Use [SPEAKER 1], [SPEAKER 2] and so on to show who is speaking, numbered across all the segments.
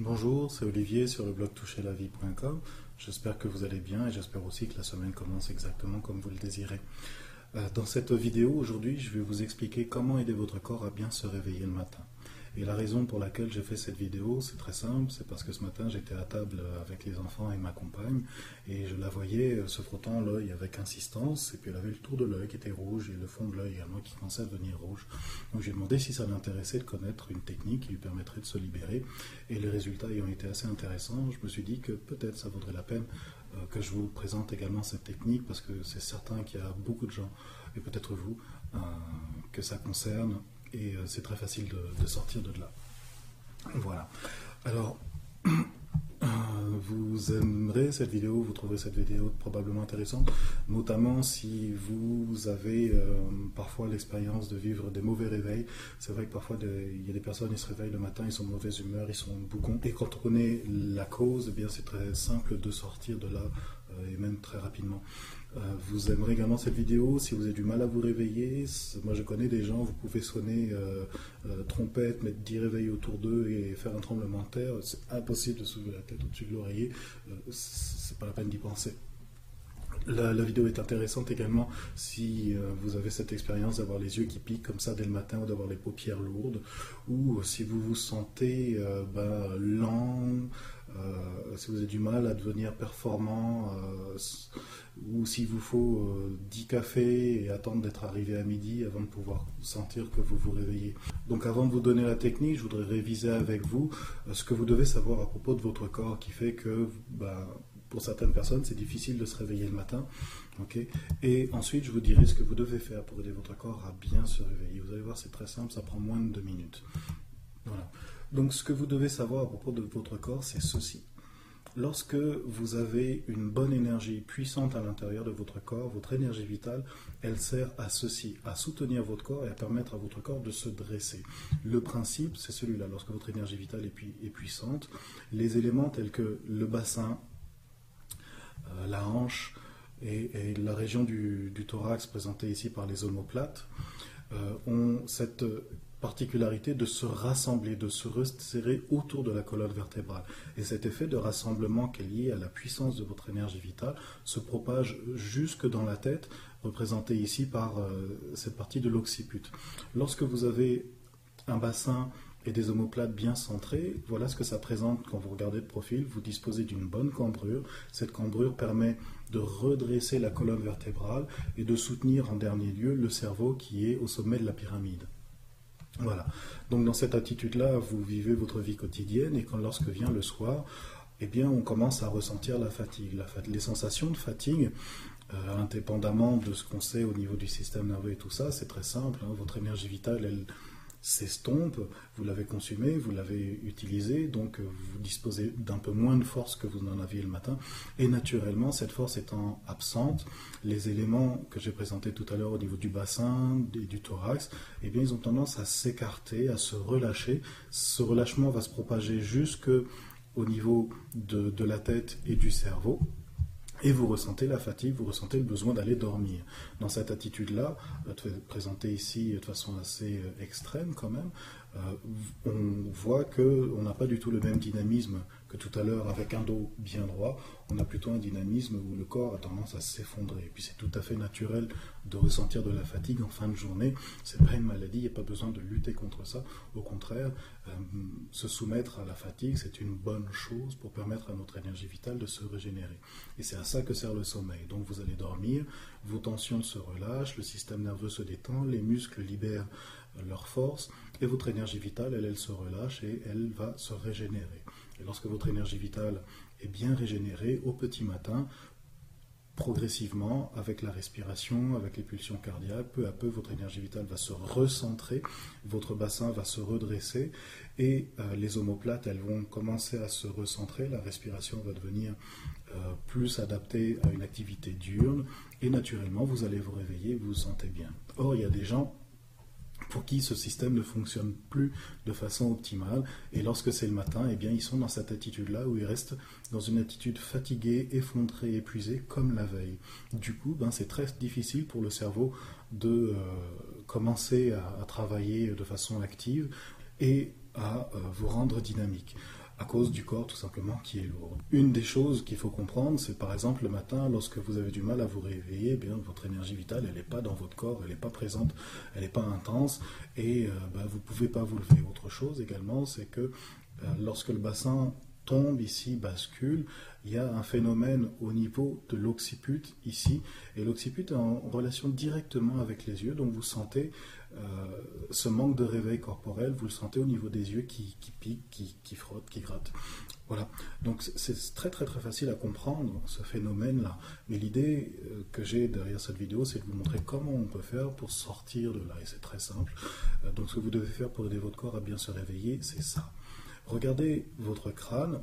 [SPEAKER 1] Bonjour, c'est Olivier sur le blog toucherlavie.com. J'espère que vous allez bien et j'espère aussi que la semaine commence exactement comme vous le désirez. Euh, dans cette vidéo aujourd'hui, je vais vous expliquer comment aider votre corps à bien se réveiller le matin. Et la raison pour laquelle j'ai fait cette vidéo, c'est très simple, c'est parce que ce matin j'étais à table avec les enfants et ma compagne, et je la voyais se frottant l'œil avec insistance, et puis elle avait le tour de l'œil qui était rouge, et le fond de l'œil également qui commençait à devenir rouge. Donc j'ai demandé si ça l'intéressait de connaître une technique qui lui permettrait de se libérer, et les résultats ayant été assez intéressants, je me suis dit que peut-être ça vaudrait la peine euh, que je vous présente également cette technique, parce que c'est certain qu'il y a beaucoup de gens, et peut-être vous, euh, que ça concerne et euh, c'est très facile de, sortir de là. Voilà. Alors, euh, vous aimerez cette vidéo, vous trouverez cette vidéo probablement intéressante, notamment si vous avez euh, parfois l'expérience de vivre des mauvais réveils. C'est vrai que parfois il y a des personnes, ils se réveillent le matin, ils sont de mauvaise humeur, ils sont boucons. Et quand on connaît la cause, eh bien c'est très simple de sortir de là et même très rapidement. Euh, vous aimerez également cette vidéo si vous avez du mal à vous réveiller. Moi, je connais des gens, vous pouvez sonner euh, euh, trompette, mettre 10 réveils autour d'eux et faire un tremblement de terre. C'est impossible de soulever la tête au-dessus de l'oreiller. c'est pas la peine d'y penser. La, vidéo est intéressante également si vous avez cette expérience d'avoir les yeux qui piquent comme ça dès le matin ou d'avoir les paupières lourdes ou si vous vous sentez ben, lent, si vous avez du mal à devenir performant ou s'il vous faut 10 euh, cafés et attendre d'être arrivé à midi avant de pouvoir sentir que vous vous réveillez. Donc avant de vous donner la technique, je voudrais réviser avec vous euh, ce que vous devez savoir à propos de votre corps qui fait que bah, pour certaines personnes c'est difficile de se réveiller le matin. et ensuite je vous dirai ce que vous devez faire pour aider votre corps à bien se réveiller. Vous allez voir c'est très simple, ça prend moins de 2 minutes. Voilà. Donc ce que vous devez savoir à propos de votre corps c'est ceci. Lorsque vous avez une bonne énergie puissante à l'intérieur de votre corps, votre énergie vitale, elle sert à ceci, à soutenir votre corps et à permettre à votre corps de se dresser. Le principe, c'est celui-là. Lorsque votre énergie vitale est, puissante, les éléments tels que le bassin, la hanche et, la région du, thorax présentée ici par les omoplates euh, ont cette particularité de se rassembler, de se resserrer autour de la colonne vertébrale. Et cet effet de rassemblement qui est lié à la puissance de votre énergie vitale se propage jusque dans la tête, représenté ici par euh, cette partie de l'occiput. Lorsque vous avez un bassin et des omoplates bien centrés, voilà ce que ça présente quand vous regardez le profil. Vous disposez d'une bonne cambrure. Cette cambrure permet de redresser la colonne vertébrale et de soutenir en dernier lieu le cerveau qui est au sommet de la pyramide. Voilà. Donc dans cette attitude-là, vous vivez votre vie quotidienne et lorsque vient le soir, eh bien on commence à ressentir la fatigue. les sensations de fatigue, euh, indépendamment de ce qu'on sait au niveau du système nerveux et tout ça, c'est très simple. Hein. votre énergie vitale, elle, s'estompe, vous l'avez consumé, vous l'avez utilisé, donc euh, vous disposez d'un peu moins de force que vous en aviez le matin, et naturellement, cette force étant absente, les éléments que j'ai présentés tout à l'heure au niveau du bassin et du thorax, eh bien, ils ont tendance à s'écarter, à se relâcher. Ce relâchement va se propager jusque au niveau de la tête et du cerveau, et vous ressentez la fatigue, vous ressentez le besoin d'aller dormir. Dans cette attitude-là, euh, présentée ici de façon assez euh, extrême quand même, on voit qu'on n'a pas du tout le même dynamisme que tout à l'heure avec un dos bien droit. On a plutôt un dynamisme où le corps a tendance à s'effondrer. Et puis c'est tout à fait naturel de ressentir de la fatigue en fin de journée. C'est pas une maladie, il n'y a pas besoin de lutter contre ça. Au contraire, euh, se soumettre à la fatigue, c'est une bonne chose pour permettre à notre énergie vitale de se régénérer. Et c'est à ça que sert le sommeil. Donc vous allez dormir, vos tensions se relâchent, le système nerveux se détend, les muscles libèrent leur force et votre énergie vitale, elle, elle se relâche et elle va se régénérer. Et lorsque votre énergie vitale est bien régénérée au petit matin, progressivement, avec la respiration, avec les pulsions cardiaques, peu à peu, votre énergie vitale va se recentrer, votre bassin va se redresser et euh, les omoplates, elles vont commencer à se recentrer, la respiration va devenir euh, plus adaptée à une activité diurne et naturellement, vous allez vous réveiller, vous vous sentez bien. Or, il y a des gens pour qui ce système ne fonctionne plus de façon optimale. Et lorsque c'est le matin, eh bien, ils sont dans cette attitude-là où ils restent dans une attitude fatiguée, effondrée, épuisée, comme la veille. Du coup, ben, c'est très difficile pour le cerveau de euh, commencer à, travailler de façon active et à euh, vous rendre dynamique. À cause du corps tout simplement qui est lourd. Une des choses qu'il faut comprendre, c'est par exemple le matin, lorsque vous avez du mal à vous réveiller, eh bien votre énergie vitale, elle n'est pas dans votre corps, elle n'est pas présente, elle n'est pas intense, et bah, vous ne pouvez pas vous lever. Autre chose également, c'est que lorsque le bassin tombe ici, bascule, il y a un phénomène au niveau de l'occiput ici, et l'occiput est en relation directement avec les yeux, donc vous sentez euh, ce manque de réveil corporel, vous le sentez au niveau des yeux qui, piquent, qui, frottent, qui grattent. Voilà, donc c'est très très très facile à comprendre ce phénomène-là. Mais l'idée euh, que j'ai derrière cette vidéo, c'est de vous montrer comment on peut faire pour sortir de là, et c'est très simple. Euh, donc ce que vous devez faire pour aider votre corps à bien se réveiller, c'est ça. Regardez votre crâne.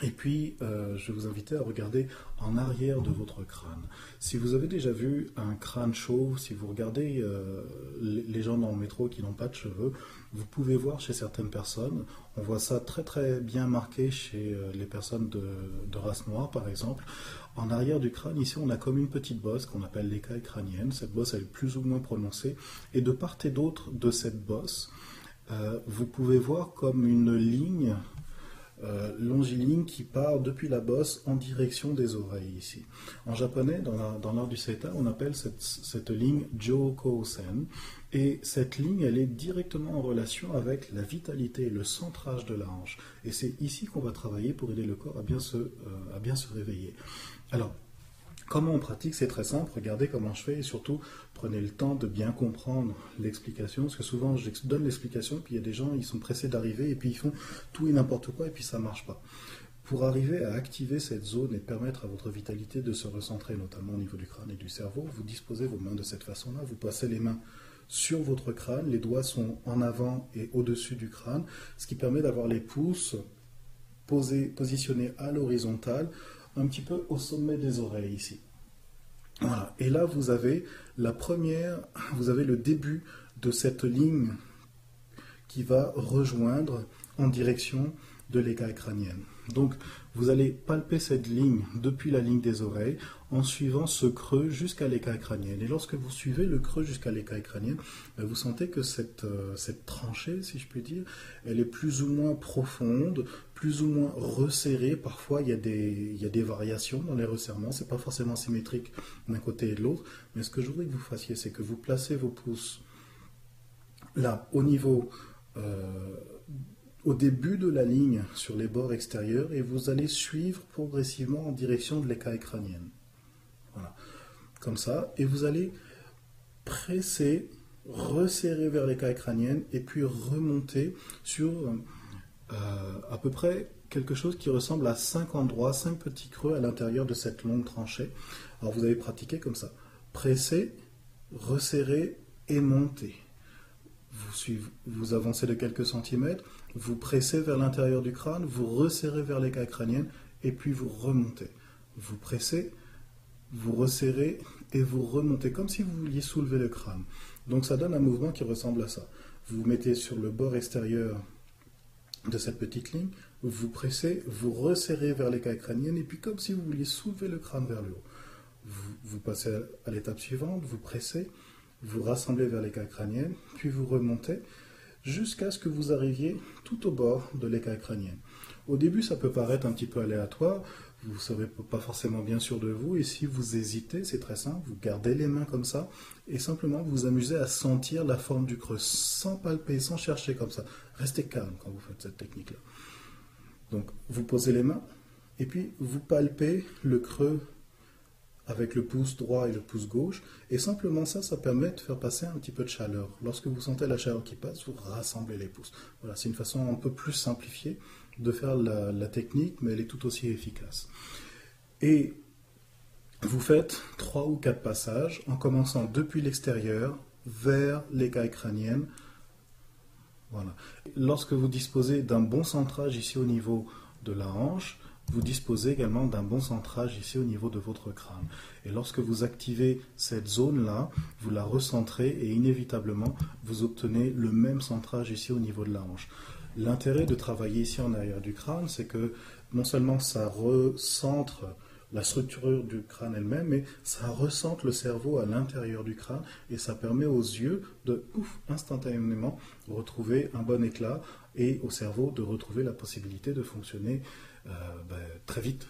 [SPEAKER 1] Et puis, euh, je vous inviter à regarder en arrière de votre crâne. Si vous avez déjà vu un crâne chauve, si vous regardez euh, les gens dans le métro qui n'ont pas de cheveux, vous pouvez voir chez certaines personnes, on voit ça très très bien marqué chez euh, les personnes de, de, race noire par exemple. En arrière du crâne, ici, on a comme une petite bosse qu'on appelle l'écaille crânienne. Cette bosse, elle est plus ou moins prononcée. Et de part et d'autre de cette bosse, euh, vous pouvez voir comme une ligne euh, longiligne qui part depuis la bosse en direction des oreilles ici. En japonais, dans l'art du seta, on appelle cette, ligne Joko-sen. Et cette ligne, elle est directement en relation avec la vitalité, le centrage de la hanche. Et c'est ici qu'on va travailler pour aider le corps à bien se, euh, à bien se réveiller. Alors, Comment on pratique C'est très simple. Regardez comment je fais et surtout prenez le temps de bien comprendre l'explication. Parce que souvent je donne l'explication, puis il y a des gens, ils sont pressés d'arriver et puis ils font tout et n'importe quoi et puis ça ne marche pas. Pour arriver à activer cette zone et permettre à votre vitalité de se recentrer, notamment au niveau du crâne et du cerveau, vous disposez vos mains de cette façon-là. Vous passez les mains sur votre crâne, les doigts sont en avant et au-dessus du crâne, ce qui permet d'avoir les pouces positionnés à l'horizontale un petit peu au sommet des oreilles ici. Voilà. Et là, vous avez la première, vous avez le début de cette ligne qui va rejoindre en direction de l'écaille crânienne. Donc, vous allez palper cette ligne depuis la ligne des oreilles en suivant ce creux jusqu'à l'écaille crânienne. Et lorsque vous suivez le creux jusqu'à l'écaille crânienne, ben, vous sentez que cette, euh, cette tranchée, si je puis dire, elle est plus ou moins profonde, plus ou moins resserrée. Parfois, il y a des, il y a des variations dans les resserrements. C'est pas forcément symétrique d'un côté et de l'autre. Mais ce que je voudrais que vous fassiez, c'est que vous placez vos pouces là, au niveau euh, au début de la ligne sur les bords extérieurs et vous allez suivre progressivement en direction de l'écaille crânienne. Voilà. Comme ça. Et vous allez presser, resserrer vers l'écaille crânienne et puis remonter sur euh, à peu près quelque chose qui ressemble à cinq endroits, cinq petits creux à l'intérieur de cette longue tranchée. Alors vous allez pratiquer comme ça. Presser, resserrer et monter. Vous, avancez de quelques centimètres, vous pressez vers l'intérieur du crâne, vous resserrez vers l'écaille crânienne et puis vous remontez. Vous pressez, vous resserrez et vous remontez comme si vous vouliez soulever le crâne. Donc ça donne un mouvement qui ressemble à ça. Vous vous mettez sur le bord extérieur de cette petite ligne, vous pressez, vous resserrez vers l'écaille crânienne et puis comme si vous vouliez soulever le crâne vers le haut. Vous passez à l'étape suivante, vous pressez, vous rassemblez vers l'écaille crânienne, puis vous remontez jusqu'à ce que vous arriviez tout au bord de l'écaille crânienne. Au début, ça peut paraître un petit peu aléatoire, vous ne serez pas forcément bien sûr de vous, et si vous hésitez, c'est très simple, vous gardez les mains comme ça, et simplement vous vous amusez à sentir la forme du creux, sans palper, sans chercher comme ça. Restez calme quand vous faites cette technique-là. Donc, vous posez les mains, et puis vous palpez le creux avec le pouce droit et le pouce gauche. Et simplement ça, ça permet de faire passer un petit peu de chaleur. Lorsque vous sentez la chaleur qui passe, vous rassemblez les pouces. Voilà, c'est une façon un peu plus simplifiée de faire la, technique, mais elle est tout aussi efficace. Et vous faites trois ou quatre passages en commençant depuis l'extérieur vers l'écaille crânienne. Voilà. Lorsque vous disposez d'un bon centrage ici au niveau de la hanche, vous disposez également d'un bon centrage ici au niveau de votre crâne. Et lorsque vous activez cette zone-là, vous la recentrez et inévitablement, vous obtenez le même centrage ici au niveau de la hanche. L'intérêt de travailler ici en arrière du crâne, c'est que non seulement ça recentre la structure du crâne elle-même, mais ça ressente le cerveau à l'intérieur du crâne et ça permet aux yeux de, ouf, instantanément retrouver un bon éclat et au cerveau de retrouver la possibilité de fonctionner euh, ben, très vite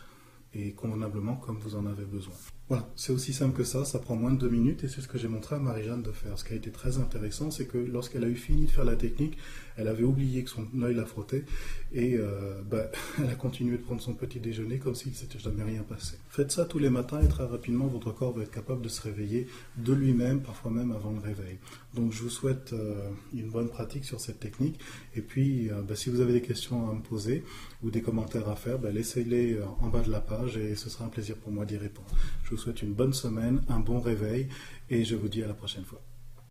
[SPEAKER 1] et convenablement comme vous en avez besoin. Voilà, c'est aussi simple que ça, ça prend moins de deux minutes et c'est ce que j'ai montré à Marie-Jeanne de faire. Ce qui a été très intéressant, c'est que lorsqu'elle a eu fini de faire la technique, elle avait oublié que son œil la frottait et euh, bah, elle a continué de prendre son petit déjeuner comme s'il ne s'était jamais rien passé. Faites ça tous les matins et très rapidement, votre corps va être capable de se réveiller de lui-même, parfois même avant le réveil. Donc je vous souhaite euh, une bonne pratique sur cette technique et puis euh, bah, si vous avez des questions à me poser ou des commentaires à faire, bah, laissez-les en bas de la page et ce sera un plaisir pour moi d'y répondre. Je vous souhaite une bonne semaine, un bon réveil et je vous dis à la prochaine fois.